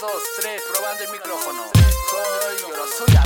2, 3, probando el micrófono. Soy.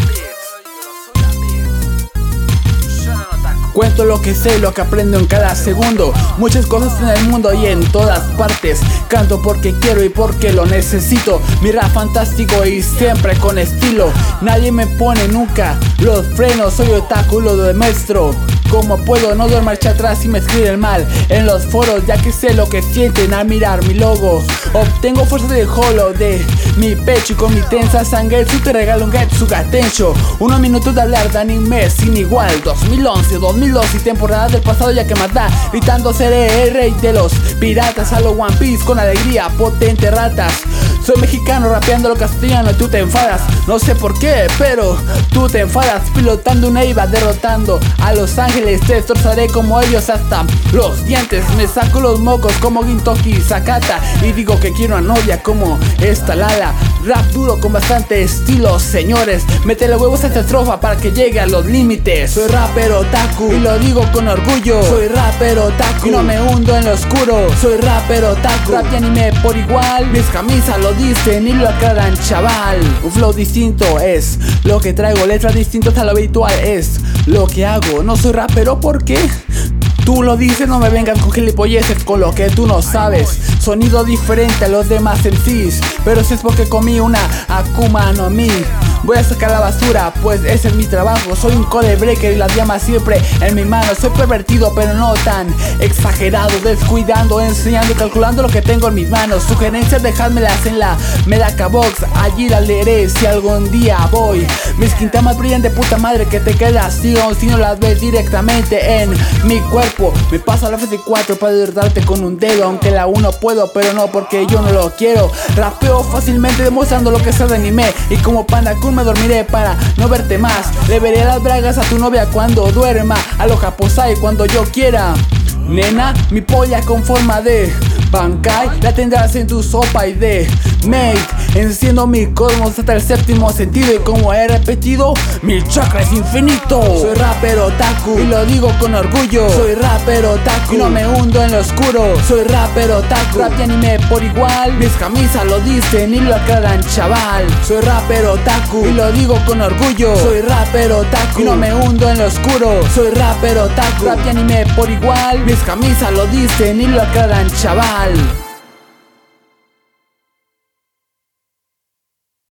Cuento lo que sé, lo que aprendo en cada segundo. Muchas cosas en el mundo y en todas partes. Canto porque quiero y porque lo necesito. Mira fantástico y siempre con estilo. Nadie me pone nunca los frenos. Soy otaku, lo demuestro. Como puedo no dar marcha atrás y me escriben mal en los foros, ya que sé lo que sienten al mirar mi logo. Obtengo fuerza de holo de mi pecho y con mi tensa sangre su te regalo un Getsuga Tencho. Unos minutos de hablar de anime sin igual. 2011, 2002 y temporada del pasado ya que mata. Gritando seré el rey de los piratas. A lo One Piece con alegría, potente ratas. Soy mexicano rapeando lo castellano y tú te enfadas. No sé por qué, pero tú te enfadas. Pilotando una IVA, derrotando a Los Ángeles. Te destrozaré como ellos hasta los dientes. Me saco los mocos como Gintoki Sakata. Y digo que quiero una novia como esta Lala. Rap duro con bastante estilo, señores. Métele huevos a esta estrofa para que llegue a los límites. Soy rapero otaku y lo digo con orgullo. Soy rapero otaku y no me hundo en lo oscuro. Soy rapero otaku, rap y anime por igual. Mis camisas lo dicen y lo aclaran, chaval. Un flow distinto es lo que traigo, letras distintas a lo habitual es lo que hago. No soy rapero porque Tú lo dices, no me vengas con gilipolleces con lo que tú no sabes. Sonido diferente a los demás MCs, pero si es porque comí una Akuma no Mi. Voy a sacar la basura, pues ese es mi trabajo. Soy un code breaker y las llamas siempre en mi mano. Soy pervertido, pero no tan exagerado. Descuidando, enseñando calculando lo que tengo en mis manos. Sugerencias, dejádmelas en la Medaka Box. Allí las leeré si algún día voy. Mis quintamas brillan de puta madre que te quedas. Si, si no las ves directamente en mi cuerpo. Me paso la F4 para derrotarte con un dedo. Aunque la uno puedo, pero no porque yo no lo quiero. Rapeo fácilmente demostrando lo que sé de anime. Y como Panda Me dormiré para no verte más. Le veré las bragas a tu novia cuando duerma. A lo Japosai cuando yo quiera. Nena, mi polla con forma de Bankai la tendrás en tu sopa y de Mate Enciendo mi cosmos hasta el séptimo sentido Y como he repetido, mi chakra es infinito Soy rapero otaku y lo digo con orgullo. Soy rapero otaku y no me hundo en lo oscuro. Soy rapero otaku, rap y anime por igual. Mis camisas lo dicen y lo aclaran chaval. Soy rapero otaku y lo digo con orgullo. Soy rapero otaku y no me hundo en lo oscuro. Soy rapero otaku, rap y anime por igual. Mis camisas lo dicen y lo aclaran chaval